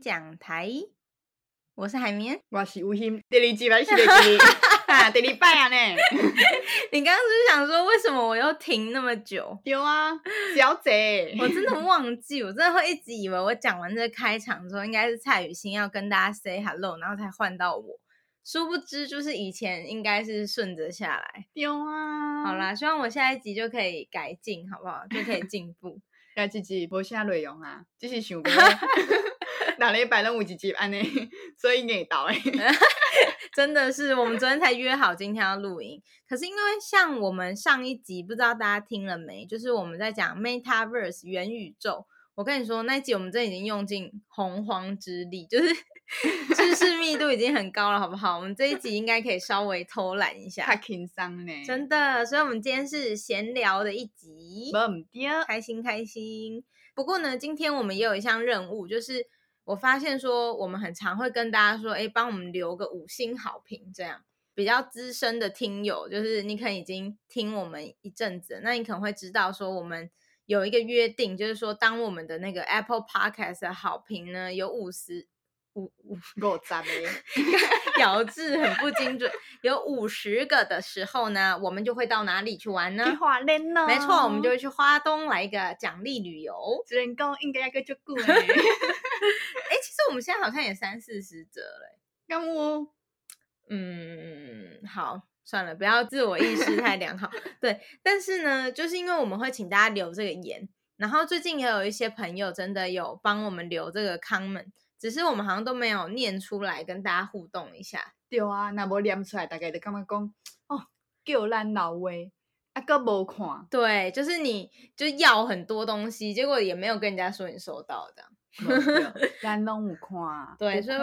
讲台，我是海绵，我是吴昕，第二集还是第二集？啊，第二拜啊呢？你刚刚是不是想说，为什么我又停那么久？有啊，小姐，我真的忘记，我真的会一直以为我讲完这个开场之后，应该是蔡雨欣要跟大家 say hello，然后才换到我。殊不知，就是以前应该是顺着下来。有啊，好啦，希望我下一集就可以改进，好不好？就可以进步。下一集无啥内容啊，只是想 讲，哪礼拜拢有一集安呢，所以硬到哎。真的是，我们昨天才约好今天要录音，可是因为像我们上一集，不知道大家听了没？就是我们在讲 Metaverse 元宇宙。我跟你说，那一集我们真已经用尽洪荒之力，就是 知识密度已经很高了，好不好？我们这一集应该可以稍微偷懒一下，太轻松呢，真的。所以，我们今天是闲聊的一集，开心开心。不过呢，今天我们也有一项任务，就是我发现说，我们很常会跟大家说，哎，帮我们留个五星好评，这样比较资深的听友，就是你可能已经听我们一阵子，那你可能会知道说我们。有一个约定，就是说，当我们的那个 Apple Podcast 的好评呢有五十五五够赞嘞，咬字很不精准，有五十个的时候呢，我们就会到哪里去玩呢？去花莲呢？没错，我们就会去花东来一个奖励旅游。人工应该要个就够了。哎，其实我们现在好像也三四十则了。干我，嗯，好。算了，不要自我意识太良好。对，但是呢，就是因为我们会请大家留这个言，然后最近也有一些朋友真的有帮我们留这个 comment，只是我们好像都没有念出来跟大家互动一下。对啊，那无念出来，大概就感觉讲哦，叫咱老话，啊，阁无看。对，就是你就要很多东西，结果也没有跟人家说你收到的。咱拢有看，对，所以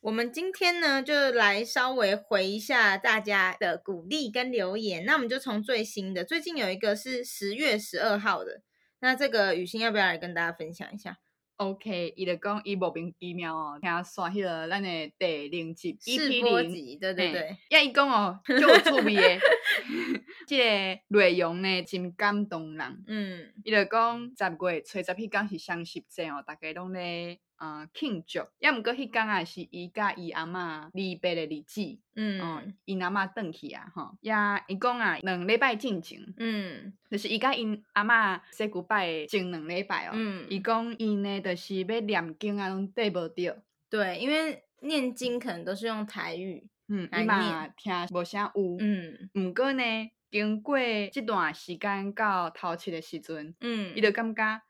我们今天呢，就来稍微回一下大家的鼓励跟留言。那我们就从最新的，最近有一个是十月十二号的，那这个雨欣要不要来跟大家分享一下？OK，伊就讲伊无名疫苗哦，听刷迄个咱的第零集试播集，对对对，呀伊讲哦，就有趣味诶，即个内容呢真感动人，嗯，伊就讲十月初十迄天是双十节哦，大家拢咧。啊，庆祝！要毋过迄天啊，是伊甲伊阿嬷离别的日子。嗯，伊阿嬷转去啊，吼，呀，伊讲啊，两礼拜进前，嗯，就是伊甲伊阿嬷 say goodbye 前两礼拜哦。嗯，伊讲伊呢，就是要念经啊，拢对无着。对，因为念经可能都是用台语，嗯，伊嘛，听无啥有。嗯，毋过呢，经过即段时间到头七的时阵，嗯，伊就感觉。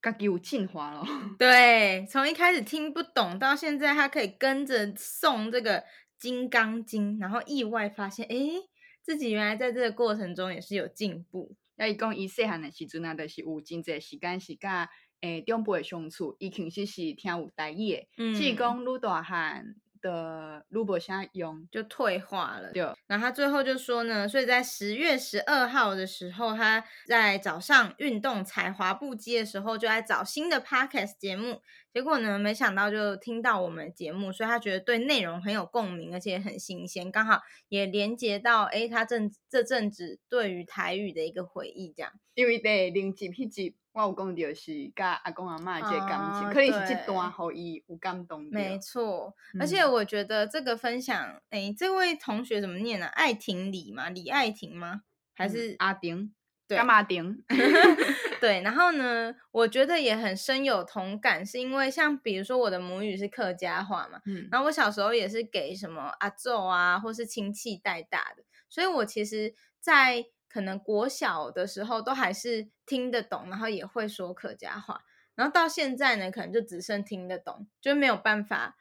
家己有进化了，对，从一开始听不懂到现在，他可以跟着诵这个《金刚经》，然后意外发现，哎，自己原来在这个过程中也是有进步。那伊讲伊细汉的时阵啊，就是有真侪时间是甲诶长辈相处，伊其实是听有台语的，嗯，只是讲愈大汉。的卢伯虾用就退化了，对。然后他最后就说呢，所以在十月十二号的时候，他在早上运动踩滑步机的时候，就在找新的 podcast 节目。结果呢，没想到就听到我们节目，所以他觉得对内容很有共鸣，而且很新鲜，刚好也连接到哎，他正这阵子对于台语的一个回忆，这样。因为在零几批集。我有讲到是甲阿公阿妈这个感情，可能是这段互伊有感动。没错，而且我觉得这个分享，哎、嗯欸，这位同学怎么念呢、啊？爱婷李吗？李爱婷吗？还是、嗯、阿丁？对，干阿丁？对，然后呢，我觉得也很深有同感，是因为像比如说我的母语是客家话嘛，嗯，然后我小时候也是给什么阿祖啊，或是亲戚带大的，所以我其实，在可能国小的时候都还是听得懂，然后也会说客家话，然后到现在呢，可能就只剩听得懂，就没有办法，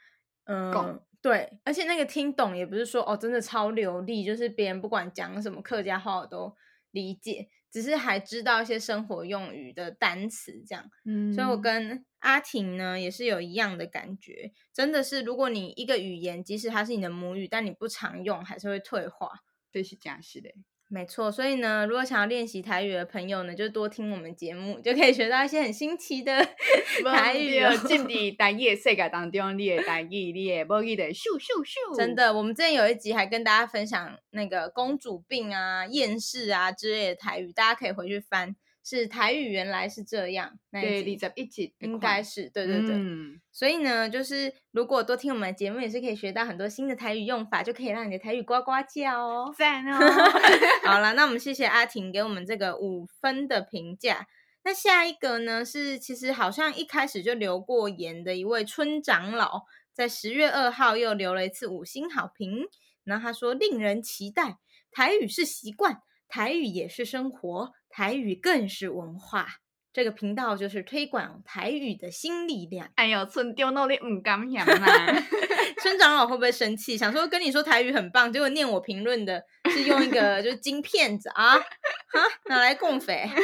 嗯，懂对，而且那个听懂也不是说哦，真的超流利，就是别人不管讲什么客家话我都理解，只是还知道一些生活用语的单词这样，嗯，所以我跟阿婷呢也是有一样的感觉，真的是如果你一个语言即使它是你的母语，但你不常用，还是会退化，这是假是的。没错，所以呢，如果想要练习台语的朋友呢，就多听我们节目，就可以学到一些很新奇的台语哦。进入台语的世界当中，你的台语，你的母语的咻咻咻。真的，我们之前有一集还跟大家分享那个公主病啊、厌世啊之类的台语，大家可以回去翻是台语原来是这样，对，一起应该是对对对，嗯、所以呢，就是如果多听我们的节目，也是可以学到很多新的台语用法，就可以让你的台语呱呱叫哦，赞哦。好了，那我们谢谢阿婷给我们这个五分的评价。那下一个呢，是其实好像一开始就留过言的一位村长老，在十月二号又留了一次五星好评，然后他说令人期待，台语是习惯。台语也是生活，台语更是文化。这个频道就是推广台语的新力量。哎呦，村长老你唔敢想啦！村长老会不会生气？想说跟你说台语很棒，结果念我评论的是用一个就是金片子啊，哈，拿来共匪。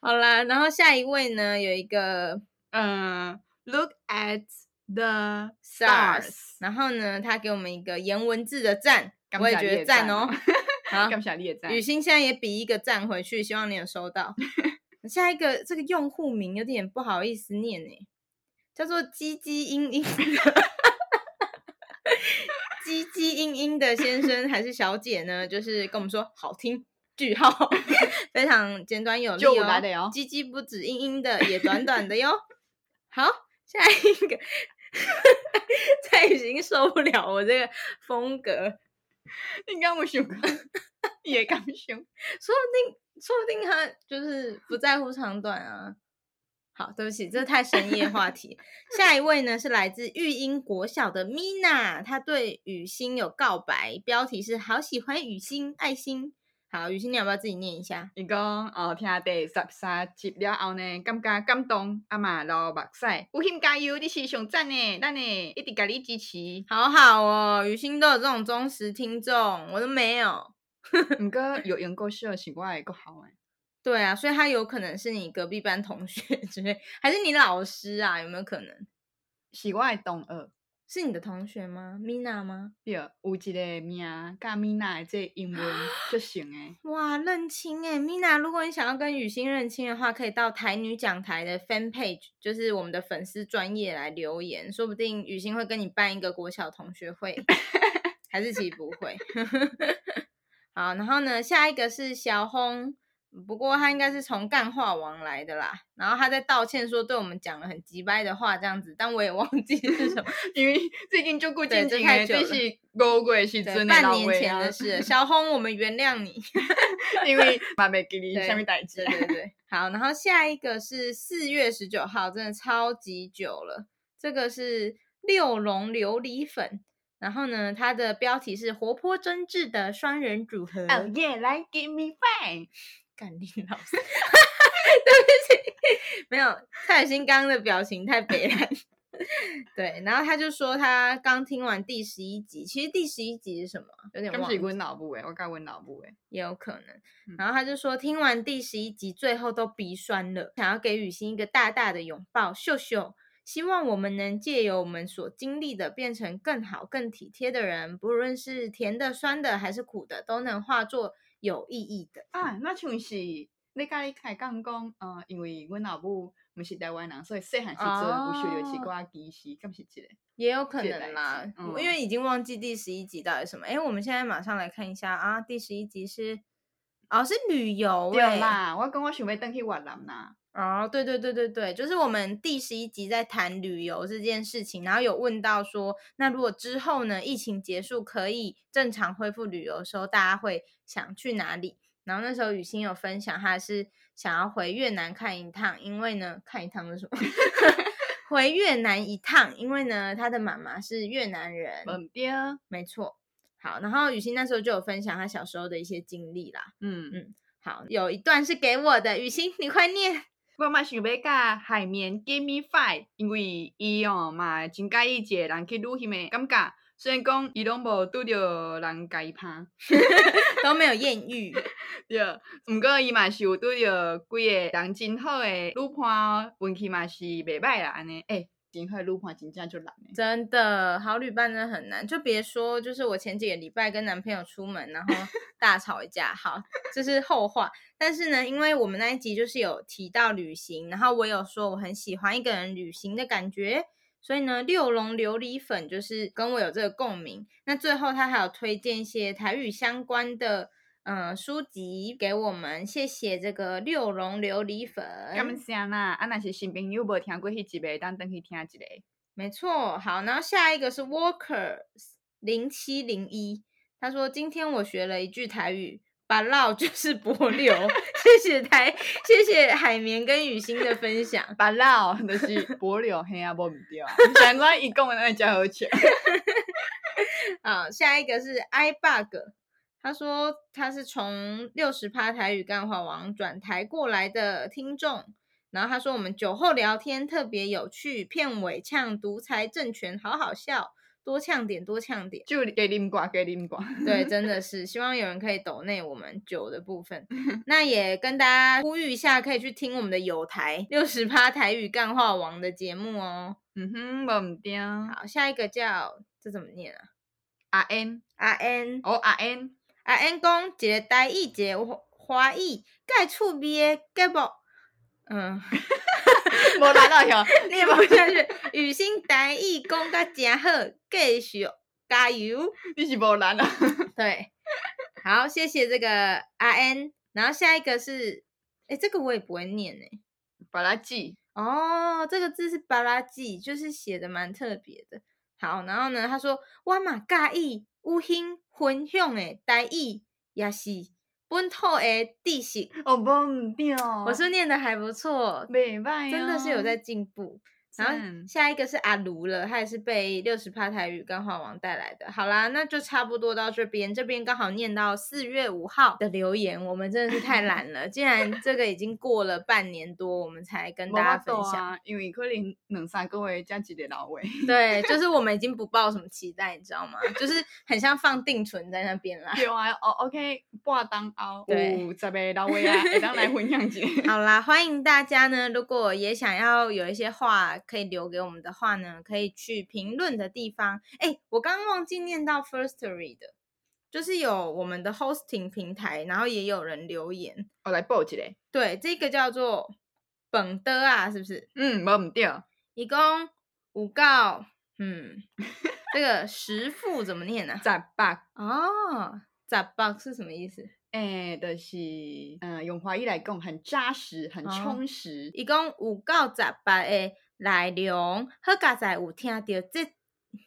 好啦，然后下一位呢，有一个嗯、uh,，Look at the stars。然后呢，他给我们一个颜文字的赞。我也觉得赞哦，好，雨欣现在也比一个赞回去，希望你有收到。下一个这个用户名有点不好意思念诶，叫做唧唧嘤嘤的，唧唧嘤嘤的先生还是小姐呢？就是跟我们说好听，句号，非常简短有力哦。唧唧不止嘤嘤的，也短短的哟。好，下一个，蔡雨欣受不了我这个风格。你刚不想？也刚想？说不定，说不定他就是不在乎长短啊。好，对不起，这太深夜话题。下一位呢是来自育英国小的 Mina，她对雨欣有告白，标题是“好喜欢雨欣”，爱心。好，雨欣，你要不要自己念一下？伊讲哦，听第十三集了后呢，感觉感动，阿妈流目屎。雨欣加油，你是上赞呢，咱呢一直给你支持。好好哦，雨欣都有这种忠实听众，我都没有。唔过 有缘故事是我的个好诶。对啊，所以他有可能是你隔壁班同学之类，还是你老师啊？有没有可能？是我的同学。是你的同学吗？Mina 吗？对，有一个名甲 Mina 的这英文就 行诶。哇，认亲诶，Mina，如果你想要跟雨欣认亲的话，可以到台女讲台的 fan page，就是我们的粉丝专业来留言，说不定雨欣会跟你办一个国小同学会，还是其实不会。好，然后呢，下一个是小红。不过他应该是从干话王来的啦，然后他在道歉说对我们讲了很机掰的话这样子，但我也忘记是什么，因为最近就过近几年，这是五鬼是真的半年前的事。小红，我们原谅你，因为 妈没给你下面代志。对对对，好，然后下一个是四月十九号，真的超级久了。这个是六龙琉璃粉，然后呢，它的标题是活泼真挚的双人组合。Oh yeah, like give me five. 干你老 师，对不起，没有蔡心刚的表情太悲哀。对，然后他就说他刚听完第十一集，其实第十一集是什么？有点忘记。温脑部哎，我刚温脑部哎，也有可能。然后他就说听完第十一集，最后都鼻酸了，想要给雨欣一个大大的拥抱，秀秀。希望我们能借由我们所经历的，变成更好、更体贴的人，不论是甜的、酸的还是苦的，都能化作。有意义的啊，那像是你甲你开讲讲，呃，因为阮老母毋是台湾人，所以细汉时阵有学着一寡知识，敢是这个？也有可能啦，嗯、因为已经忘记第十一集到底什么。哎，我们现在马上来看一下啊，第十一集是，哦，是旅游。对啦，我讲我想要登去越南啦。哦，对对对对对，就是我们第十一集在谈旅游这件事情，然后有问到说，那如果之后呢，疫情结束可以正常恢复旅游的时候，大家会想去哪里？然后那时候雨欣有分享，她是想要回越南看一趟，因为呢，看一趟是什么？回越南一趟，因为呢，她的妈妈是越南人。嗯，对啊，没错。好，然后雨欣那时候就有分享她小时候的一些经历啦。嗯嗯，好，有一段是给我的，雨欣你快念。我嘛想要甲海绵 give me five，因为伊哦嘛真介意一个人去旅行的感觉。虽然讲伊拢无拄着人甲伊拍，都没有艳遇。对，毋过伊嘛是有拄着几个人真好诶女伴，运气嘛是袂歹啦安尼。诶、欸今后路况真正就难，真的好旅伴真的很难，就别说，就是我前几个礼拜跟男朋友出门，然后 大吵一架，好，这是后话。但是呢，因为我们那一集就是有提到旅行，然后我有说我很喜欢一个人旅行的感觉，所以呢，六龙琉璃粉就是跟我有这个共鸣。那最后他还有推荐一些台语相关的。嗯书籍给我们，谢谢这个六龙琉璃粉。感谢啦，啊那是新朋友没听过迄集的，当等去听一下。没错，好，然后下一个是 Walker 零七零一，他说今天我学了一句台语。把烙就是帛琉，谢谢台，谢谢海绵跟雨欣的分享。把烙就是 帛琉，嘿啊，剥不掉。难怪一共那加好钱。好，下一个是 iBug，他说他是从六十趴台语干话王转台过来的听众，然后他说我们酒后聊天特别有趣，片尾呛独裁政权，好好笑。多呛点，多呛点，就给你们挂，给你们挂。对，真的 是希望有人可以抖内我们酒的部分。那也跟大家呼吁一下，可以去听我们的有台六十趴台语干话王的节目哦。嗯哼，没唔对。好，下一个叫这怎么念啊？阿 N，阿 N，哦，阿 N，阿 N 讲一个台语，一个华语，介趣味的节目。嗯。无难到 哟，你无下去。雨欣台语讲甲真好，继续加油。你是无难啊？对，好，谢谢这个阿 N。然后下一个是，哎，这个我也不会念诶。巴拉吉。哦，这个字是巴拉吉，就是写的蛮特别的。好，然后呢，他说我嘛介意有幸分享的台语也是。本土的知识，哦，不唔对哦，我是念的还不错，袂歹、啊真的是有在进步。然后下一个是阿卢了，他也是被六十趴台语干话王带来的。好啦，那就差不多到这边，这边刚好念到四月五号的留言，我们真的是太懒了。既然这个已经过了半年多，我们才跟大家分享，啊、因为可能两三个月加几点老位。对，就是我们已经不抱什么期待，你知道吗？就是很像放定存在那边啦。对啊，哦，OK，挂档哦，对，十个老位啊，会当来分享一下。好啦，欢迎大家呢，如果也想要有一些话。可以留给我们的话呢，可以去评论的地方。哎，我刚刚忘记念到 Firstory 的，就是有我们的 hosting 平台，然后也有人留言。我来报一下。对，这个叫做本的啊，是不是？嗯，没唔对。一共五告，嗯，这个十副怎么念呢？十八。哦，十八是什么意思？哎，就是嗯，用华语来讲，很扎实，很充实。一共五告十八诶。内容好佳哉有听到这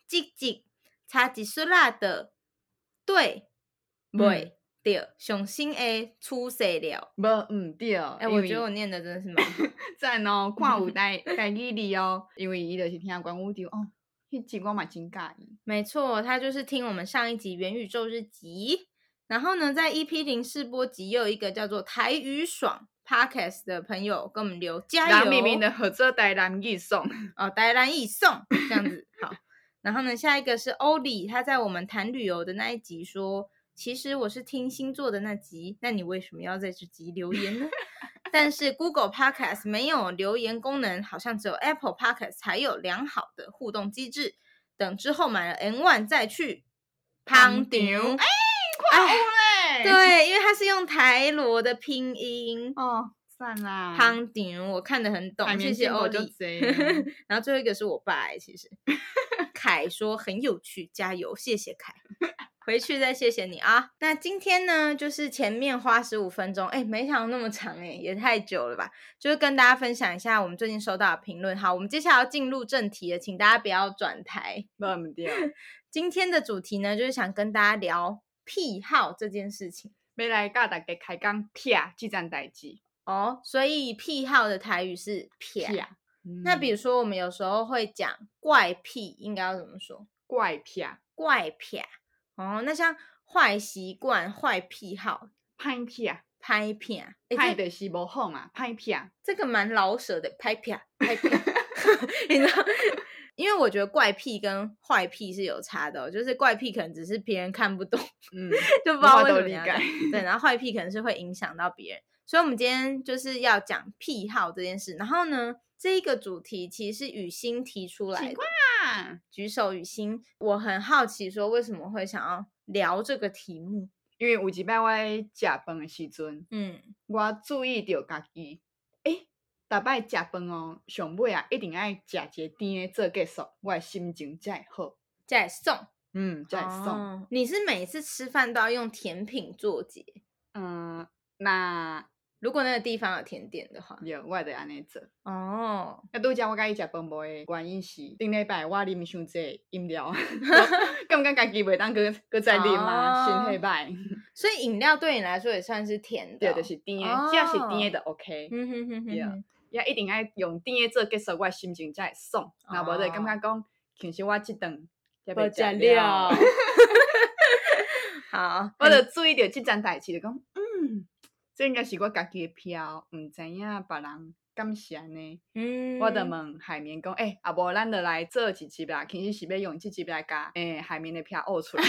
这集差一丝啦的对袂对雄心的出色了，无毋对，哎，我觉得我念的真的是蛮赞哦，看有带带语力哦，因为伊就是听关于就哦，迄集我嘛真介意，没错，他就是听我们上一集元宇宙日集，然后呢，在 EP 零试播集又有一个叫做台语爽。Podcast 的朋友跟我们留加油，明明的合作台南易送 哦，台南易送这样子 好。然后呢，下一个是欧里，他在我们谈旅游的那一集说，其实我是听星座的那集，那你为什么要在这集留言呢？但是 Google Podcast 没有留言功能，好像只有 Apple Podcast 才有良好的互动机制。等之后买了 N1 再去胖顶哎。对，因为它是用台罗的拼音哦，算啦。汤顶，我看得很懂，谢谢欧弟。然后最后一个是我爸，其实凯说很有趣，加油，谢谢凯。回去再谢谢你啊。那今天呢，就是前面花十五分钟，哎，没想到那么长，哎，也太久了吧？就是跟大家分享一下我们最近收到的评论。好，我们接下来要进入正题了，请大家不要转台。今天的主题呢，就是想跟大家聊。癖好这件事情，没来教大家开讲癖这件代志哦，所以癖好的台语是癖。嗯、那比如说，我们有时候会讲怪癖，应该要怎么说？怪癖，怪癖。哦，那像坏习惯、坏癖好、歹癖、歹癖，歹的是不好嘛？歹癖，这个蛮老舍的，歹癖，歹癖，你知道？因为我觉得怪癖跟坏癖是有差的，就是怪癖可能只是别人看不懂，嗯，就不知道为什么要对，然后坏癖可能是会影响到别人，所以我们今天就是要讲癖好这件事。然后呢，这一个主题其实是雨欣提出来的，举手雨欣，我很好奇说为什么会想要聊这个题目？因为有一摆我在吃饭的时阵，嗯，我注意到家己。大摆食饭哦，上尾啊，一定爱食一个甜的做结束，我的心情才会好，才会爽，嗯，才会爽。你是每次吃饭都要用甜品做结？嗯，那如果那个地方有甜点的话，有，我得安尼做。哦，那拄则我甲伊食饭。无的原因是，顶礼拜我啉伤济饮料，感觉家己袂当搁搁再啉啊，心太歹。所以饮料对你来说也算是甜的，对，就是甜的，只要是甜的 OK。嗯哼哼哼，也一定爱用甜的做结束，我心情才会爽。那无就感觉讲，其实我这顿也袂食了。好，我就注意到这件代志，就讲，嗯，这应该是我家己的票，毋知影别人感谢呢。嗯，我就问海绵讲，诶、欸，啊无咱就来做一集啦，其实是要用即集来甲诶、欸、海绵的票呕出来。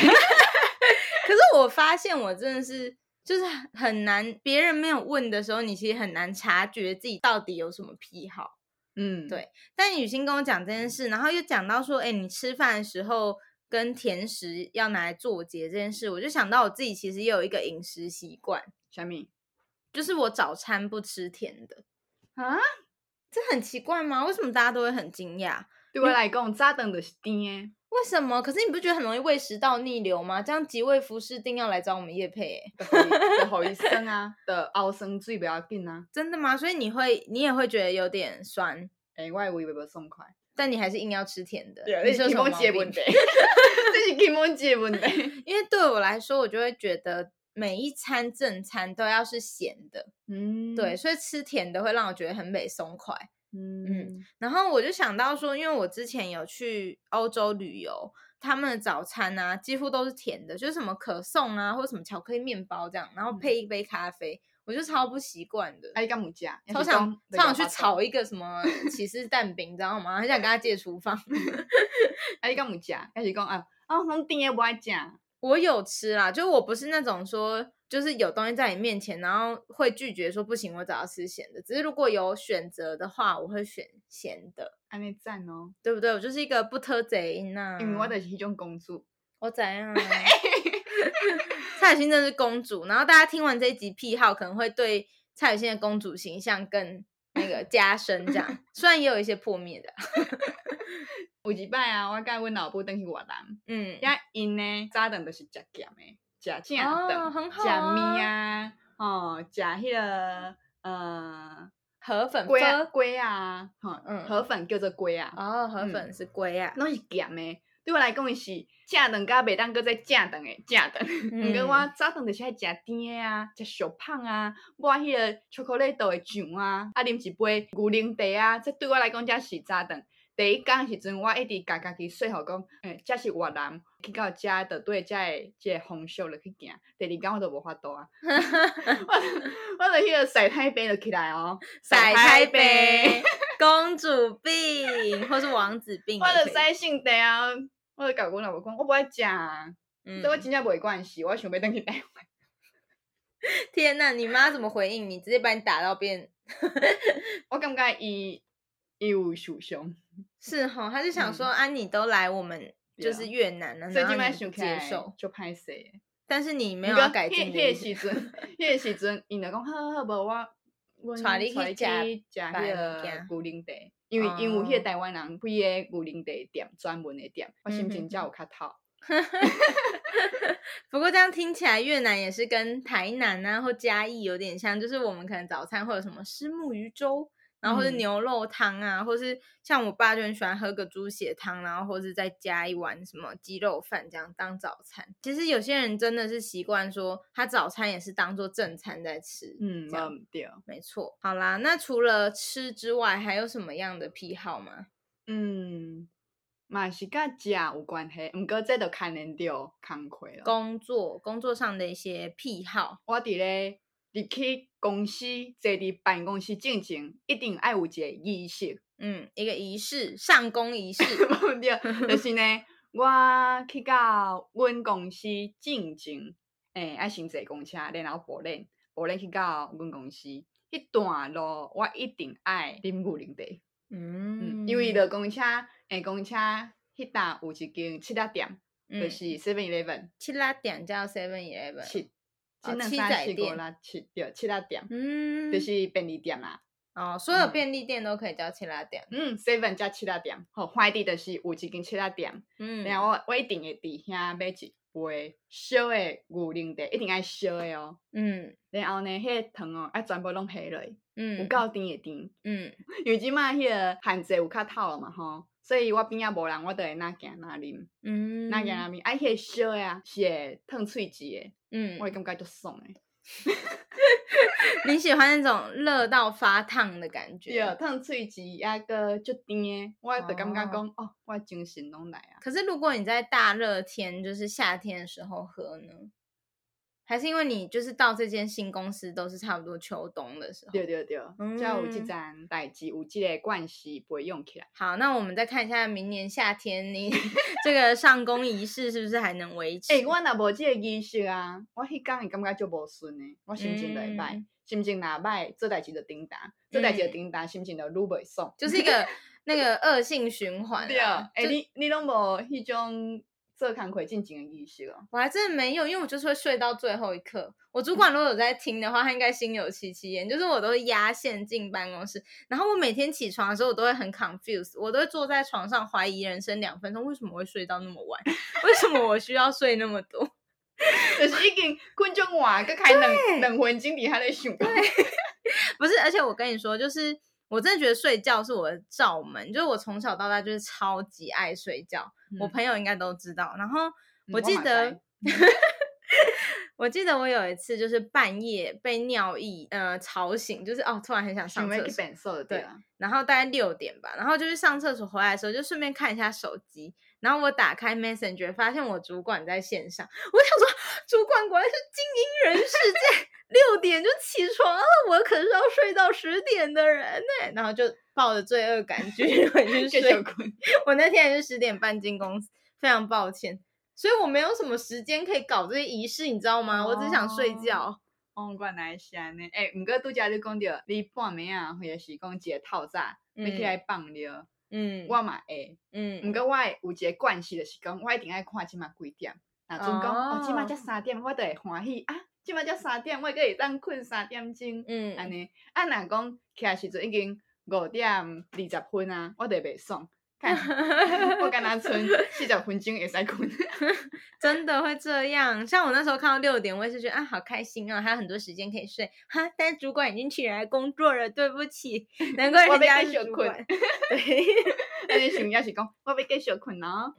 可是我发现我真的是，就是很难，别人没有问的时候，你其实很难察觉自己到底有什么癖好。嗯，对。但雨欣跟我讲这件事，然后又讲到说，诶、欸，你吃饭的时候。跟甜食要拿来做结这件事，我就想到我自己其实也有一个饮食习惯，小米，就是我早餐不吃甜的啊，这很奇怪吗？为什么大家都会很惊讶？对我来讲，早餐就是甜的，为什么？可是你不觉得很容易胃食道逆流吗？这样吉味福士定要来找我们业配，的好医生啊的熬生最不要紧啊，真的吗？所以你会，你也会觉得有点酸？哎，我以为会不会爽快？但你还是硬要吃甜的，对，这是基本问题，这是基本问题。因为对我来说，我就会觉得每一餐正餐都要是咸的，嗯，对，所以吃甜的会让我觉得很美松快，嗯嗯。然后我就想到说，因为我之前有去欧洲旅游，他们的早餐啊几乎都是甜的，就是什么可颂啊，或者什么巧克力面包这样，然后配一杯咖啡。我就超不习惯的，哎，干母家，超想超想去炒一个什么起司蛋饼，你知道吗？很想跟他借厨房。哎，干母家，开始讲啊，啊，我顶也不爱讲。我有吃啦，就我不是那种说，就是有东西在你面前，然后会拒绝说不行，我只要吃咸的。只是如果有选择的话，我会选咸的。安尼赞哦，对不对？我就是一个不偷贼呐，因为我就是一种公主。我怎样？蔡雨欣真是公主，然后大家听完这一集癖好，可能会对蔡雨欣的公主形象更那个 加深，这样虽然也有一些破灭的。有一摆啊，我跟阮老母登去越南，嗯，因呢早顿都是食咸的，食正顿，食面啊，哦，食迄个呃河粉龟啊龟啊，嗯，河粉叫做龟啊，哦，河粉是龟啊，拢是咸的。对我来讲，伊是正顿甲袂当搁再正顿的正顿。毋过我早顿就是爱食甜的啊，食小胖啊，抹迄个巧克力豆的酱啊，啊啉一杯牛奶茶啊，这对我来讲才是早顿。第一工时阵，我一直甲家己说服讲，诶，这是越南去到遮着对遮个这个风俗落去行。第二工我都无法度啊，我我着迄个晒太白就起来哦，晒太白，公主病或是王子病，我着晒性地啊。我就甲阮老母讲，我不爱食，嗯、所以我真正袂关系，我想要等去台湾。天哪，你妈怎么回应你？直接把你打到变？我感觉伊伊有受伤。是哈，他就想说，安妮、嗯啊、都来我们就是越南了，所以然后接受就拍谁。但是你没有要改进。迄个时阵，迄个时阵，伊就讲好好好，无我 我带你去食迄个牛奶茶。因为因为迄个台湾人开个牛奶茶店专门的店，我心情才有较透。不过这样听起来，越南也是跟台南啊或嘉义有点像，就是我们可能早餐会有什么虱目鱼粥。然后或是牛肉汤啊，嗯、或是像我爸就很喜欢喝个猪血汤，然后或是再加一碗什么鸡肉饭这样当早餐。其实有些人真的是习惯说，他早餐也是当做正餐在吃。嗯，这样对，没错。好啦，那除了吃之外，还有什么样的癖好吗？嗯，嘛是跟食有关系，不过这都看人到工课了。工作工作上的一些癖好，我伫咧。入去公司坐伫办公室进前，一定爱有一个仪式，嗯，一个仪式，上工仪式，对，就是呢，我去到阮公司进前，诶、欸，爱先坐公车，然后步练，步练去到阮公司，迄段路我一定爱啉牛奶。茶，嗯，嗯，因为的公车，诶、欸，公车迄搭有一间七仔店，嗯、就是 Seven Eleven，七仔店叫 Seven Eleven。七仔店，七对七仔店，嗯，就是便利店啦。哦，所有便利店都可以叫七仔店。嗯，seven 加七仔店，好，快递的是有一间七仔店。嗯，然后我我一定会伫遐买一杯烧的牛奶茶，一定爱烧的哦。嗯，然后呢，迄个糖哦，爱全部拢下落，嗯，有够甜的甜。嗯，因为即卖迄个限制有较透了嘛吼，所以我边仔无人，我都会哪行哪啉。嗯，哪行哪啉，爱迄个烧的啊，是会烫喙舌的。嗯，我会感觉足爽的。你喜欢那种热到发烫的感觉？对，烫喙舌抑个就甜的，我就感觉讲哦，哦，我精神拢来啊。可是如果你在大热天，就是夏天的时候喝呢？还是因为你就是到这间新公司都是差不多秋冬的时候？对对对，只要有这盏代志，有这个关系不会用起来。好，那我们再看一下明年夏天你 这个上工仪式是不是还能维持？哎、欸，我若无这个仪式啊，我迄天会感觉就无顺呢，我心情就会歹，嗯、心情若歹，做代志就顶当，做代志就顶当，心情就愈袂爽，就是一个 那个恶性循环。对啊，哎、欸，你你拢无迄种。这康亏进警的仪式哦，我还真的没有，因为我就是会睡到最后一刻。我主管如果有在听的话，他应该心有戚戚焉。就是我都会压线进办公室，然后我每天起床的时候，我都会很 confused，我都会坐在床上怀疑人生两分钟，为什么会睡到那么晚？为什么我需要睡那么多？就是已经困就晚，个开冷冷魂经底下在想。对，不是，而且我跟你说，就是。我真的觉得睡觉是我的罩门，就是我从小到大就是超级爱睡觉，嗯、我朋友应该都知道。然后我记得，嗯、我记得我有一次就是半夜被尿意呃吵醒，就是哦突然很想上厕所，对，然后大概六点吧，然后就去上厕所，回来的时候就顺便看一下手机，然后我打开 Messenger 发现我主管在线上，我想说主管果然是精英人士在。六点就起床了，我可是要睡到十点的人呢。然后就抱着罪恶感继续回去睡。我那天也是十点半进公司，非常抱歉，所以我没有什么时间可以搞这些仪式，你知道吗？哦、我只想睡觉。哦，原来是安尼。哎，唔过拄则你讲着你半暝啊，或者是讲一个透早，要起来放尿。嗯，我嘛会。嗯，唔过我有一个惯习，就是讲我一定爱看今嘛几点。那阵讲哦，即摆才三点，我就会欢喜啊。即摆才三点，我可会当困三点钟。嗯，安尼。啊，若讲起来时阵已经五点二十分啊，我就袂爽。看，我敢若剩四十分钟会使困。真的会这样？像我那时候看到六点，我也是觉得啊，好开心啊，还有很多时间可以睡。哈，但是主管已经起来工作了，对不起，难怪人家是主管。对，而且想要是讲，我要继续困哦。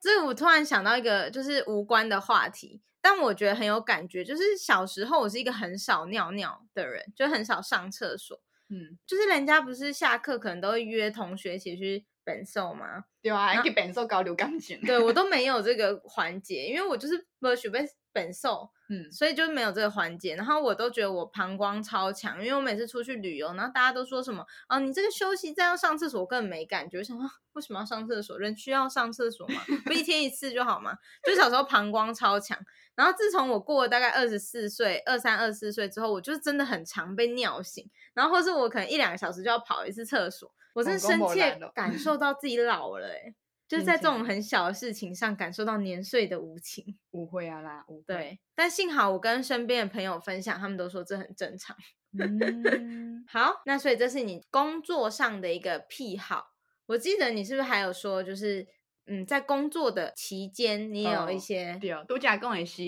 这我突然想到一个就是无关的话题。但我觉得很有感觉，就是小时候我是一个很少尿尿的人，就很少上厕所。嗯，就是人家不是下课可能都会约同学一起去本寿吗？对啊，一去本寿搞流感情。对，我都没有这个 环节，因为我就是不许被本瘦，嗯，所以就没有这个环节。然后我都觉得我膀胱超强，因为我每次出去旅游，然后大家都说什么啊，你这个休息站要上厕所，我根本没感觉。我想说为什么要上厕所？人需要上厕所吗？不一天一次就好吗？就小时候膀胱超强。然后自从我过了大概二十四岁、二三、二四岁之后，我就是真的很常被尿醒，然后或是我可能一两个小时就要跑一次厕所，我真的深切感受到自己老了，哎，就是在这种很小的事情上感受到年岁的无情。误会啊啦，误会。对，但幸好我跟身边的朋友分享，他们都说这很正常。嗯，好，那所以这是你工作上的一个癖好。我记得你是不是还有说，就是。嗯，在工作的期间，你也有一些、哦、对，拄则讲的是，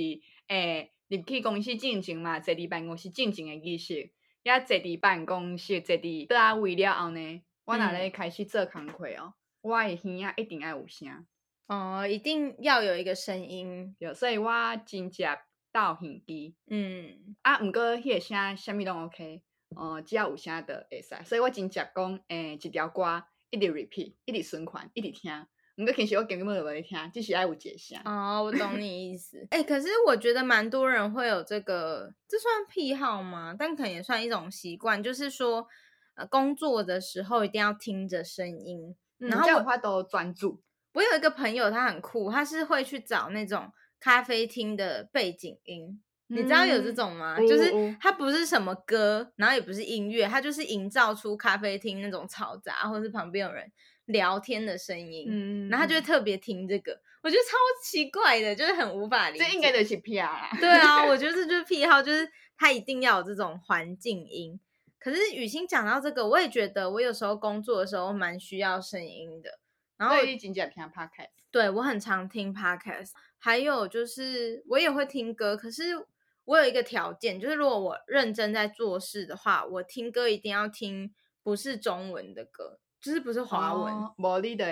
诶、欸，入去公司进前嘛，坐伫办公室进前的仪式，也坐伫办公室，坐伫倒位了后呢，我若咧开始做工课哦，嗯、我的耳啊一定爱有声，哦，一定要有一个声音，对，所以我真正斗耳机，嗯，啊，毋过迄个声，啥物拢 OK，哦、呃，只要有声就会使，所以我真正讲，诶、欸，一条歌一直 repeat，一直循环，一直听。你个平时我讲没有在听，就是爱有解释。哦，我懂你意思。哎、欸，可是我觉得蛮多人会有这个，这算癖好吗？但可能也算一种习惯，就是说，呃，工作的时候一定要听着声音，嗯、然后我话都专注。我有一个朋友，他很酷，他是会去找那种咖啡厅的背景音。嗯、你知道有这种吗？嗯、就是它不是什么歌，然后也不是音乐，它就是营造出咖啡厅那种嘈杂，或是旁边有人。聊天的声音，嗯，然后他就会特别听这个，我觉得超奇怪的，就是很无法理解。这应该就是癖好啦。对啊，我觉得 这就是癖好，就是他一定要有这种环境音。可是雨欣讲到这个，我也觉得我有时候工作的时候蛮需要声音的，然后我一直在听 podcast，对，我很常听 podcast，还有就是我也会听歌，可是我有一个条件，就是如果我认真在做事的话，我听歌一定要听不是中文的歌，就是不是华文，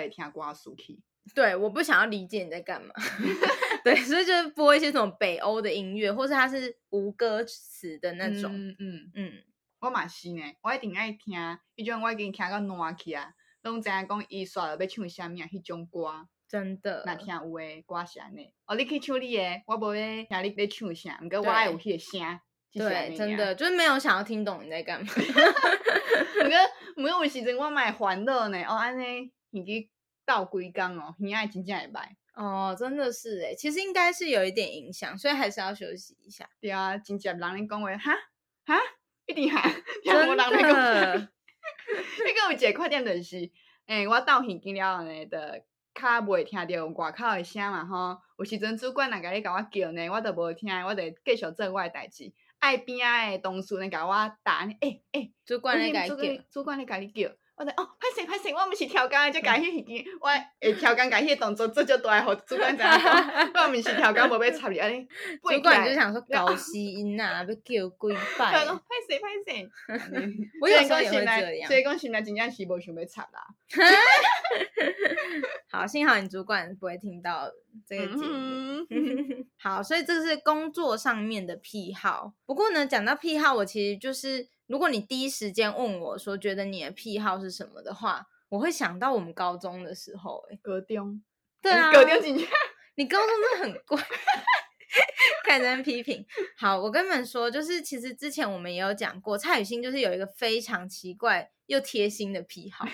听歌书去。对，我不想要理解你在干嘛。对，所以就是播一些什么北欧的音乐，或是它是无歌词的那种。嗯嗯嗯，我嘛是呢，我一定爱听，迄种我已经听到烂去啊。拢知影讲伊刷了要唱啥物啊？迄种歌，真的。那听有诶歌是安尼。哦，你去唱你诶，我无咧听你咧唱啥，毋过我爱有迄个声。对，真的就是没有想要听懂你在干嘛。毋过毋过有时阵我嘛会烦恼呢。哦，安尼已经到规工哦，耳爱真正会歹。哦，真的是诶，其实应该是有一点影响，所以还是要休息一下。对啊，真正人咧讲话，哈哈，一定哈，真的。迄个有一个缺点就是，诶、欸，我斗耳机了呢，就较袂听着外口的声嘛吼。有时阵主管若甲你甲我叫呢，我都无听，我就继续做我的代志。爱边仔的同事呢，甲我打呢，诶、欸、诶、欸，主管咧甲你叫，主管咧甲你叫。我就哦，歹势歹势，我毋是调工，就改迄耳机，我会调工改迄个动作做就大，互主管知影讲，我毋是调工，无要插你安尼。主管就想说搞死因啊，要叫几摆。歹势歹势，我有时候也会这样。所以讲现在真正是无想要插啦。好，幸好你主管不会听到这个节目。好，所以这是工作上面的癖好。不过呢，讲到癖好，我其实就是。如果你第一时间问我说，觉得你的癖好是什么的话，我会想到我们高中的时候、欸，哎，高中，对啊，高中进去，你高中真的很怪，看人批评。好，我跟你们说，就是其实之前我们也有讲过，蔡雨欣就是有一个非常奇怪又贴心的癖好，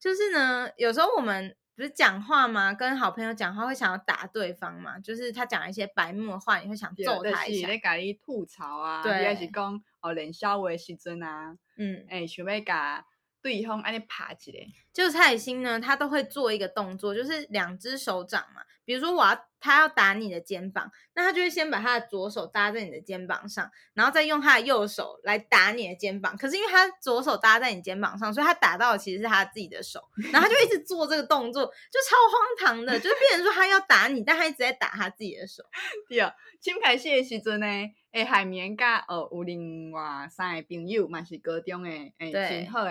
就是呢，有时候我们不是讲话吗？跟好朋友讲话会想要打对方嘛，就是他讲一些白目的话，你会想揍他一下，在家里吐槽啊，对，也是讲。哦，冷笑话时阵啊，嗯，诶、欸，想要甲对方安尼爬起来，就是蔡心呢，他都会做一个动作，就是两只手掌嘛。比如说我要他要打你的肩膀，那他就会先把他的左手搭在你的肩膀上，然后再用他的右手来打你的肩膀。可是因为他左手搭在你肩膀上，所以他打到的其实是他自己的手，然后他就一直做这个动作，就超荒唐的，就是变成说他要打你，但他一直在打他自己的手。对啊，请开始的时阵呢，诶，海绵甲呃有另外三个朋友，嘛是高中的诶，真好的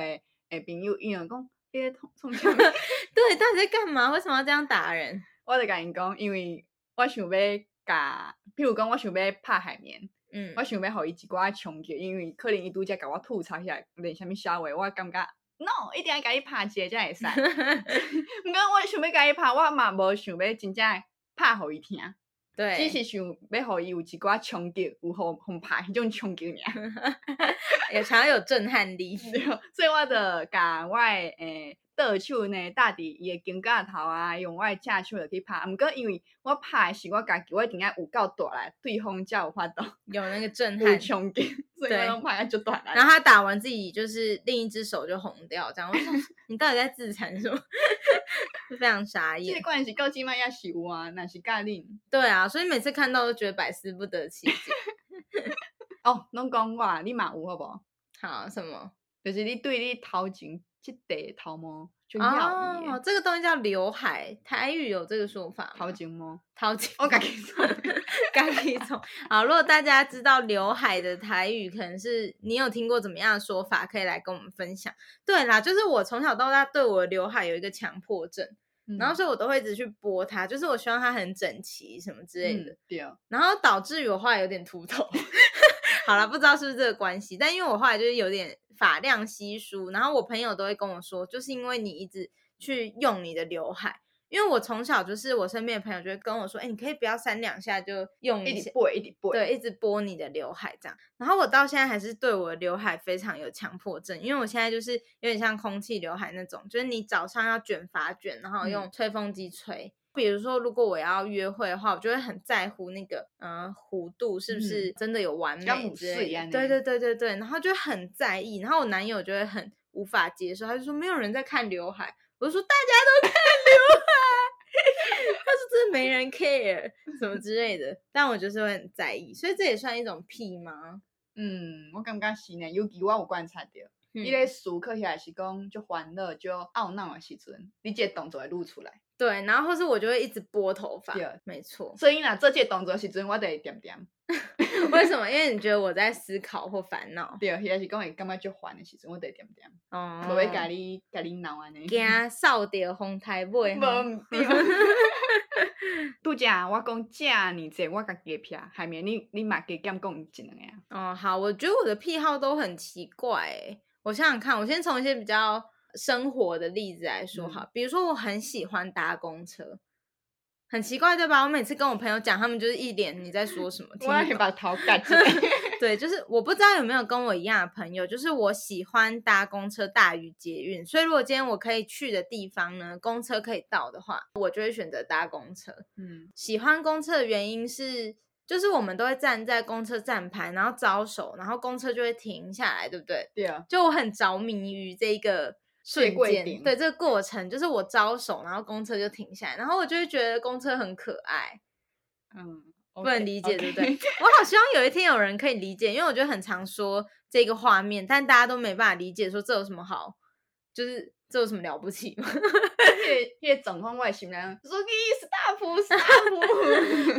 诶朋友，因为讲别冲冲枪，对，到底在干嘛？为什么要这样打人？我就甲因讲，因为我想要甲，譬如讲我想要拍海绵，嗯，我想要互伊一寡冲击，因为可能伊拄则甲我吐槽起来练啥物笑话，我感觉 no，一定要甲伊拍一个才会使。毋过我想要甲伊拍，我嘛无想要真正拍互伊听，对，只是想要互伊有一寡冲击，有互互拍迄种冲击尔，也常有震撼力，所以我就甲我诶。欸倒手呢，搭伫伊个肩胛头啊，用我的正手来去拍。毋过因为我拍的是我家己，我一定要有够大来，对方才有法度有那个震撼 冲击，所以我拢拍就断了。然后他打完自己就是另一只手就红掉，这样。你到底在自残什么？就 非常傻眼。这关系高级麦亚喜屋啊，那是咖喱。对啊，所以每次看到都觉得百思不得其解。哦，拢讲我，你嘛有好不好？好什么？就是你对你头前。这得头毛就要哦，这个东西叫刘海，台语有这个说法。头前毛，头前，我改错，改错。好，如果大家知道刘海的台语，可能是你有听过怎么样的说法，可以来跟我们分享。对啦，就是我从小到大对我的刘海有一个强迫症，嗯、然后所以我都会一直去拨它，就是我希望它很整齐什么之类的。嗯、对。然后导致我后来有点秃头。好了，不知道是不是这个关系，但因为我后来就是有点发量稀疏，然后我朋友都会跟我说，就是因为你一直去用你的刘海，因为我从小就是我身边的朋友就会跟我说，哎、欸，你可以不要三两下就用一直拨，一直拨，对，一直拨你的刘海这样。然后我到现在还是对我的刘海非常有强迫症，因为我现在就是有点像空气刘海那种，就是你早上要卷发卷，然后用吹风机吹。嗯比如说，如果我要约会的话，我就会很在乎那个，嗯、呃，弧度是不是真的有完美之类的。对对对对对，然后就很在意，然后我男友就会很无法接受，他就说没有人在看刘海，我就说大家都看刘海，他说真的没人 care 什么之类的，但我就是会很在意，所以这也算一种癖吗？嗯，我感觉是呢，尤其我有观察到。你咧思考起来是讲就欢乐就懊恼的时阵，你这个动作会露出来。对，然后或是我就会一直拨头发。对，没错。所以呢，做这些动作的时阵，我得点点。为什么？因为你觉得我在思考或烦恼。对，也是讲会感觉就烦的时阵，我得点点。哦。不会甲你甲你闹安尼。惊 扫到风台尾。无。拄只我讲假你这我家己撇，海绵你你嘛加减讲一两个。哦，好，我觉得我的癖好都很奇怪诶。我想想看，我先从一些比较生活的例子来说哈，嗯、比如说我很喜欢搭公车，很奇怪对吧？我每次跟我朋友讲，他们就是一脸你在说什么，我要把头盖住。对，就是我不知道有没有跟我一样的朋友，就是我喜欢搭公车大于捷运，所以如果今天我可以去的地方呢，公车可以到的话，我就会选择搭公车。嗯，喜欢公车的原因是，就是我们都会站在公车站牌，然后招手，然后公车就会停下来，对不对？对啊。就我很着迷于这一个瞬间，对这个过程，就是我招手，然后公车就停下来，然后我就会觉得公车很可爱。嗯。Okay, 不能理解，对不对？我好希望有一天有人可以理解，因为我觉得很常说这个画面，但大家都没办法理解，说这有什么好，就是这有什么了不起吗？因为总统外形人说你是大菩萨，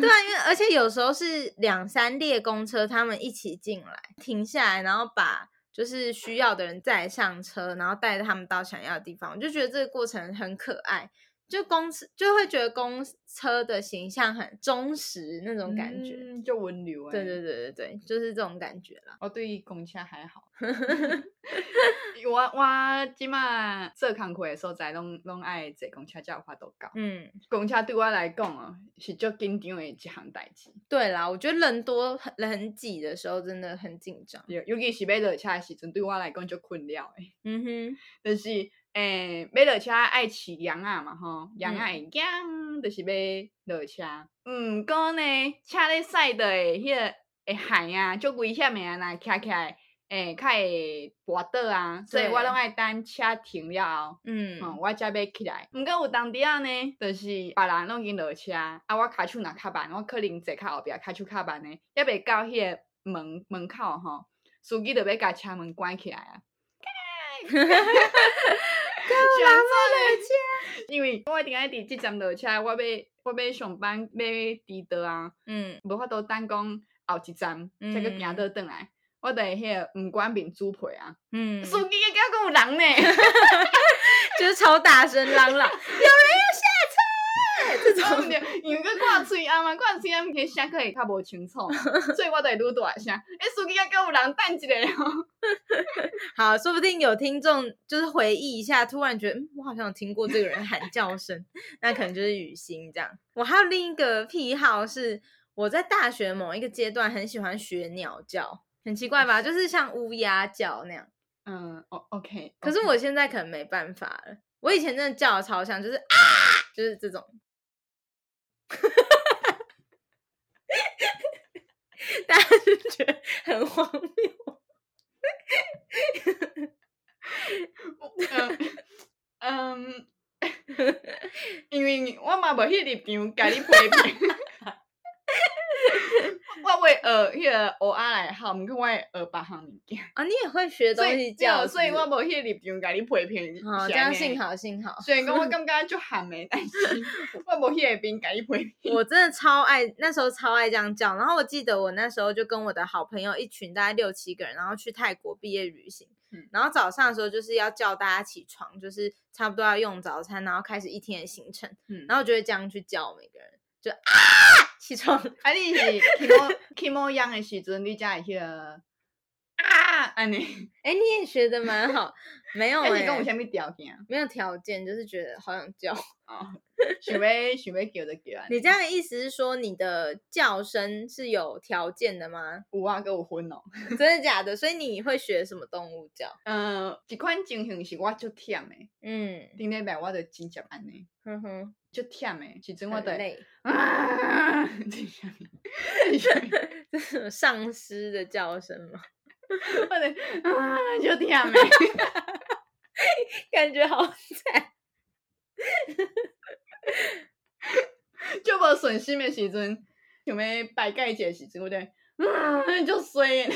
对啊，因为而且有时候是两三列公车，他们一起进来，停下来，然后把就是需要的人再上车，然后带着他们到想要的地方，我就觉得这个过程很可爱。就公司就会觉得公车的形象很忠实那种感觉，嗯、就温柔哎。对对对对对，就是这种感觉啦。我对于公车还好，我我即马做工课的所在，拢拢爱坐公车才有法度到。嗯，公车对我来讲哦，是最紧张的一项代志。对啦，我觉得人多人很挤的时候真的很紧张，尤其是要落车的时阵，对我来讲就困扰诶。嗯哼，但是。诶，要落车爱饲羊啊嘛吼，羊啊会惊，就是要落车。毋过呢，车咧驶的迄个会害啊，足危险诶啊，若徛起来，诶，较会滑倒啊。所以我拢爱等车停了后，嗯，吼，我才要起来。毋过有当时啊呢，就是别人拢已经落车，啊，我骹手若较慢，我可能坐较后壁，骹手较慢呢，抑未到迄个门门口吼，司机就要甲车门关起来啊。我人落车，因为我一定爱伫即站落车，我要我要上班要伫倒啊，嗯，无法度等讲后一站再去行倒转来，我得迄个毋管面主配啊，嗯，司机个敢讲有人呢，就是超大声嚷嚷，有人要下。这种因为佮挂喙啊嘛，挂喙啊，迄声可会较无清楚，所以我得愈大声。哎，司机还叫有人等一下哦。好，说不定有听众就是回忆一下，突然觉得，嗯，我好像有听过这个人喊叫声，那可能就是雨欣这样。我还有另一个癖好是，我在大学某一个阶段很喜欢学鸟叫，很奇怪吧？就是像乌鸦叫那样。嗯，哦，OK。可是我现在可能没办法了。我以前真的叫的超像，就是啊，就是这种。大家是觉得很荒谬。嗯，因为我嘛无迄立场，甲你批评。我会学迄个蚵仔来好，毋过我会学别项物件。啊，你也会学东西叫，所以我无迄个立场甲你批评。哦，这样幸好幸好。虽然讲我感觉就喊没，但是 我无迄个边甲你批评。我真的超爱，那时候超爱这样叫。然后我记得我那时候就跟我的好朋友一群，大概六七个人，然后去泰国毕业旅行。嗯。然后早上的时候就是要叫大家起床，就是差不多要用早餐，然后开始一天的行程。嗯。然后就会这样去叫每个人。就啊，起床！啊，你是起毛起毛秧的时阵，你才会迄个啊，安尼。哎，你也学的蛮好，没有 哎。你跟我下面条件？没有条件，就是觉得好想叫。啊，想要想要叫就叫。你这样的意思是说，你的叫声是有条件的吗？有啊，跟我昏哦。真的假的？所以你会学什么动物叫？嗯，一款情形是我就忝的。嗯，顶礼拜我就真正安尼。哼哼。就忝诶，其实我对，累 啊，这是丧尸的叫声吗？我的啊，就忝诶，感觉好惨，就无顺心的时阵，想要拜盖一个时阵，我对，啊，就衰。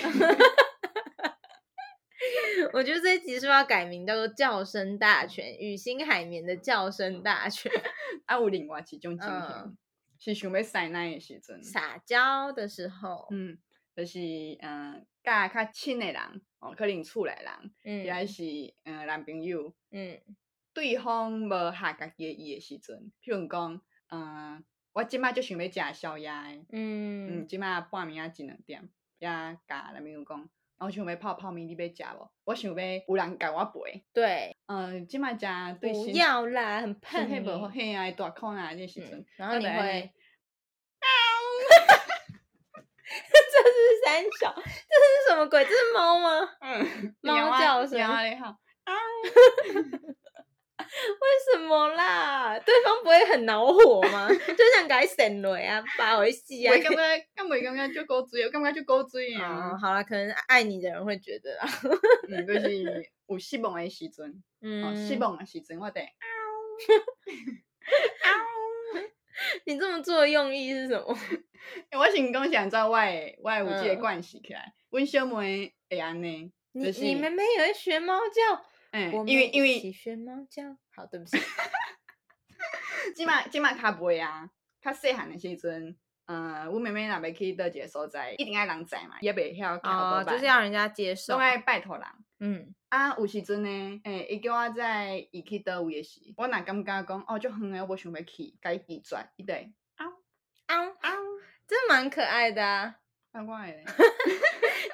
我觉得这一集是不是要改名叫做《叫声大全》，雨欣海绵的叫声大全。啊，有另外一种情形，嗯、是想要撒奶的时阵，撒娇的时候，嗯，就是嗯，甲较亲的人，哦，可能厝内人，嗯，也是嗯男朋友，嗯，对方无下家己意的时阵，譬如讲，嗯，我即摆就想要食宵夜，嗯嗯，即摆半暝啊一两点，也甲男朋友讲。我想要泡泡面，你要食无？我想要有人甲我陪。对，嗯，即摆食对不要啦，很胖。嘿，无嘿啊，大口啊，这时阵。然后你会，这是三小，这是什么鬼？这是猫吗？嗯，猫叫声。你好。啊。为什么啦？对方不会很恼火吗？就想改神雷啊，把我死啊！我感觉，感觉感觉就够追，我感觉就够追啊。好了，可能爱你的人会觉得啦。嗯，就是有失望的时阵，嗯，失望的时阵，我得。你这么做的用意是什么？我成功想在外外有这个关系起来，阮小妹会安尼。你你妹妹也会学猫叫？嗯，因为因为起学猫叫，好，对不起。即马即马较袂啊，较细汉的时阵，呃，我妹妹若要去倒一个所在，一定爱人载嘛，也袂晓哦，就是要人家接受，拢爱拜托人。嗯，啊，有时阵呢，诶、欸，伊叫我载伊去倒位的时，我若感觉讲，哦，足远诶，我无想要去，该记转，伊对，嗷嗷嗷，真蛮可爱的啊，怪怪的。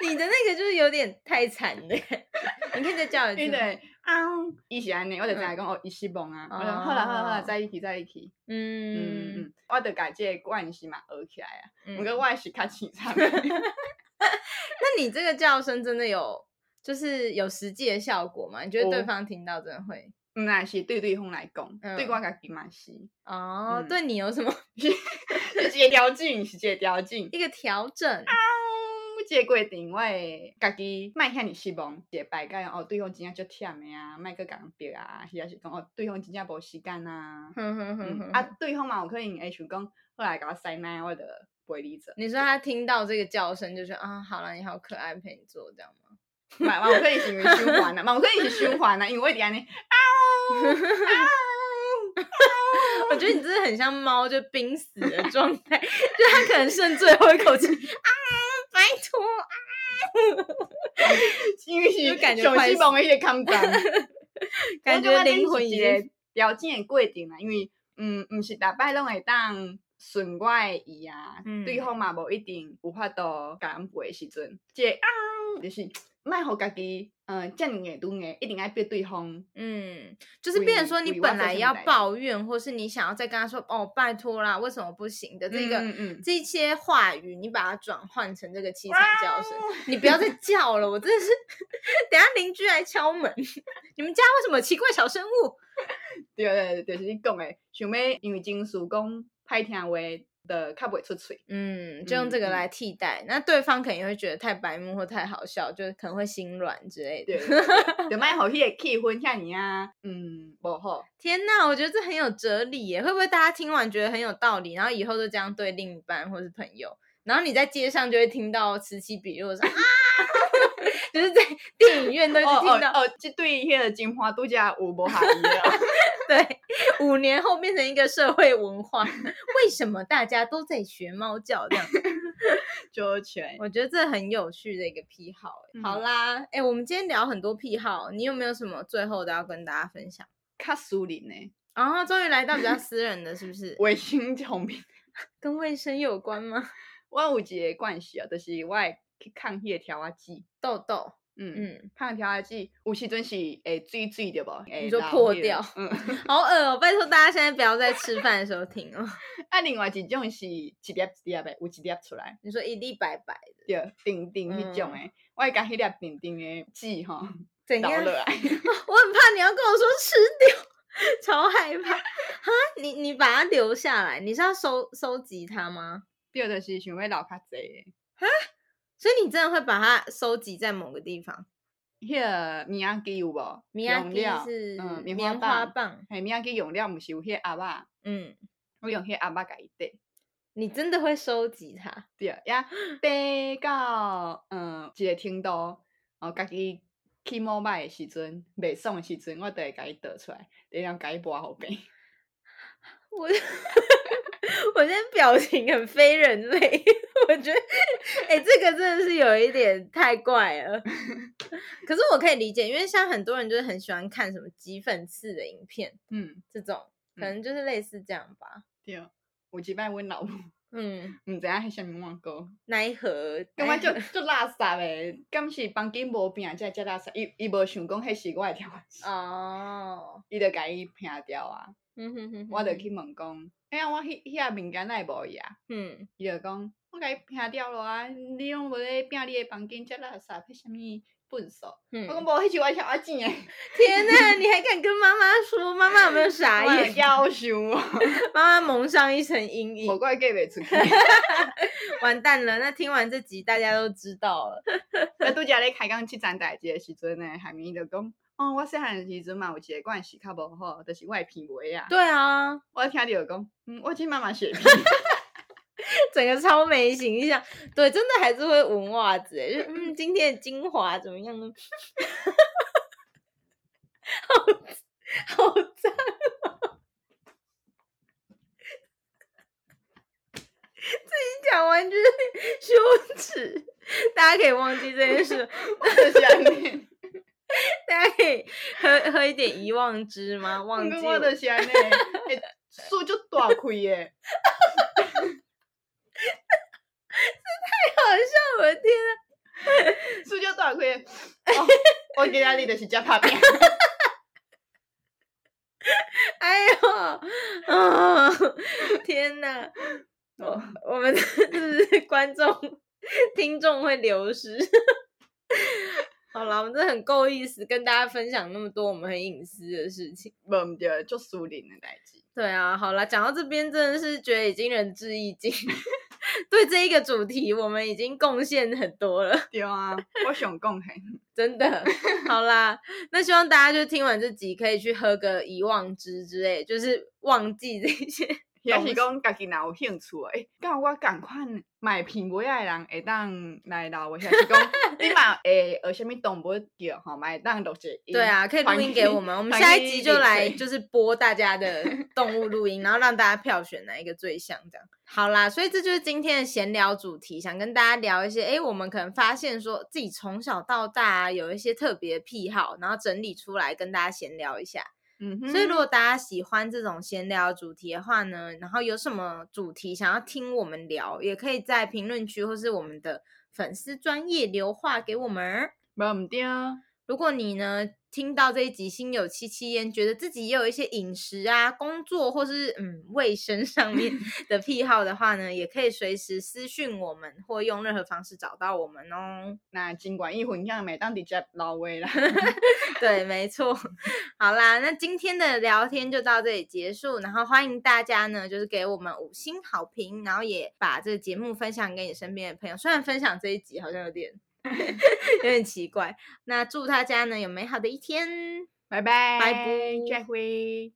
你的那个就是有点太惨了，你可以再叫一次。对，啊，伊是安尼，我就知讲哦，伊失望啊。好了好了好了，在一起在一起。嗯嗯嗯，我得改这个关系嘛，学起来啊。我也是较凄惨。那你这个叫声真的有，就是有实际的效果吗？你觉得对方听到真的会？嗯，那是对对方来讲，对我家己嘛是。哦，对你有什么？是一个调整，是一个调整，一个调整。这个过程，我会家己卖遐尼失望，一个摆解哦，对方真正足忝的啊，卖搁甲人逼啊，是还是讲哦，对方真正无时间啊，哼哼哼哼啊，对方嘛有可能会想讲，后来甲我塞奶，我就陪你走。你说他听到这个叫声，就说啊，好了，你好可爱，陪你做这样吗？嘛嘛，我可以是因为循环啊，嘛我可以是循环啊，因为我一直安尼，啊 我觉得你真的很像猫，就濒死的状态，就他可能剩最后一口气啊。拜托 啊！因为是感觉小西蒙的一个感觉，感觉灵魂一个条件的过程啊。因为嗯，唔是大摆拢会当顺我的意啊，嗯、对方嘛无一定有法度甲人陪的时阵，即个啊，就是。卖好家己，嗯，这样硬度硬，一定爱逼对方。嗯，就是变成说你本来要抱怨，或是你想要再跟他说，哦，拜托啦，为什么不行的这个，嗯嗯、这些话语，你把它转换成这个凄惨叫声，啊、你不要再叫了，我真的是，等下邻居来敲门，你们家为什么奇怪小生物？对对对，就是你讲的，想要因为情绪讲歹听话。的卡不会出嘴，嗯，就用这个来替代。嗯、那对方肯定会觉得太白目或太好笑，就可能会心软之类的。有卖好气的气氛像你啊，嗯，不好。天哪，我觉得这很有哲理耶！会不会大家听完觉得很有道理，然后以后就这样对另一半或是朋友？然后你在街上就会听到此起彼落说啊，就是在电影院都听到哦，这对一的金花度假无不好一样。对，五年后变成一个社会文化。为什么大家都在学猫叫这样？就全，我觉得这很有趣的一个癖好。嗯、好啦，哎、欸，我们今天聊很多癖好，你有没有什么最后的要跟大家分享？卡苏林呢？啊，终于来到比较私人的是不是？卫生用品 跟卫生有关吗？我有一个关系啊，就是我抗迄个调压剂痘痘。嗯嗯，看调压剂，有时阵是会水水对不？你说破掉，嗯，好恶哦！拜托大家现在不要在吃饭的时候听哦。啊，另外一种是一粒一粒的，有一粒出来。你说一粒白白的，对，丁丁迄种诶，我会甲迄粒丁丁的剂吼，怎样？我很怕你要跟我说吃掉，超害怕。哈，你你把它留下来，你是要收收集它吗？第二个是想要留较济。哈？所以你真的会把它收集在某个地方？迄个米亚基有无？米亚基是嗯棉花棒，嘿，米亚基用料不是有迄个鸭肉？嗯，我用迄个鸭肉给伊块。你真的会收集它？对呀，带到嗯一个程度，哦，家己。起毛歹的时阵，袂爽的时阵，我都会家伊倒出来，然后家伊抹好病。我 我现在表情很非人类，我觉得，哎、欸，这个真的是有一点太怪了。可是我可以理解，因为像很多人就是很喜欢看什么挤粉刺的影片，嗯，这种可能就是类似这样吧。对，有一摆阮老母，嗯，毋知影迄啥物碗糕，奈何，感觉就就垃圾诶，敢是房间无拼，才才垃圾。伊伊无想讲迄是我诶条哦，伊就甲伊拼掉啊。嗯哼哼，我就去问讲，哎呀，我迄迄下物件奈无伊啊？嗯，伊就讲，我甲伊拼掉咯啊，你拢无咧拼你诶房间，遮垃圾，迄啥物？笨手，我讲无，迄是我条件诶。天哪，你还敢跟妈妈说？妈妈有没有傻 眼？夭寿啊！妈妈蒙上一层阴影。我怪嫁袂出去。完蛋了，那听完这集大家都知道了。那拄则咧开讲即阵代志诶时阵呢，海明就讲，哦，我细汉时阵嘛有一个关系较无好，就是我鼻毛啊。对啊，我听到讲，嗯，我听妈妈学皮。整个超没形象，对，真的还是会闻袜子，就嗯，今天的精华怎么样呢？好，好脏啊！自己讲完就是羞耻，大家可以忘记这件事。大家可以喝喝一点 遗忘汁吗？忘记 树就大开耶。这太好笑了，我的天啊！塑胶多少块？我给他立的是假拍片。哎呦，哦，天哪！我我们是不是观众、听众会流失？好了，我们真的很够意思，跟大家分享那么多我们很隐私的事情。不，我们就就树林的代际。对啊，好了，讲到这边真的是觉得已经仁至义尽。对这一个主题，我们已经贡献很多了。对啊，我想贡献，真的。好啦，那希望大家就听完这集，可以去喝个遗忘汁之类，就是忘记这些。也是讲家己若有兴趣诶，跟我同款卖皮毛仔诶人会当来捞我，是讲 你嘛诶，学什么动物叫吼，买当录一对啊，可以录音给我们，我们下一集就来就是播大家的 动物录音，然后让大家票选哪一个最像这样。好啦，所以这就是今天的闲聊主题，想跟大家聊一些，诶，我们可能发现说自己从小到大有一些特别癖好，然后整理出来跟大家闲聊一下。嗯。哼，所以如果大家喜欢这种闲聊主题的话呢，然后有什么主题想要听我们聊，也可以在评论区或是我们的粉丝专业留话给我们。没问题啊，如果你呢，听到这一集心有戚戚焉，觉得自己也有一些饮食啊、工作或是嗯卫生上面 的癖好的话呢，也可以随时私讯我们，或用任何方式找到我们哦。那尽管一分享，每当直接老威啦。对，没错。好啦，那今天的聊天就到这里结束，然后欢迎大家呢，就是给我们五星好评，然后也把这个节目分享给你身边的朋友。虽然分享这一集好像有点。有点奇怪，那祝大家呢有美好的一天，拜拜，拜拜，再会。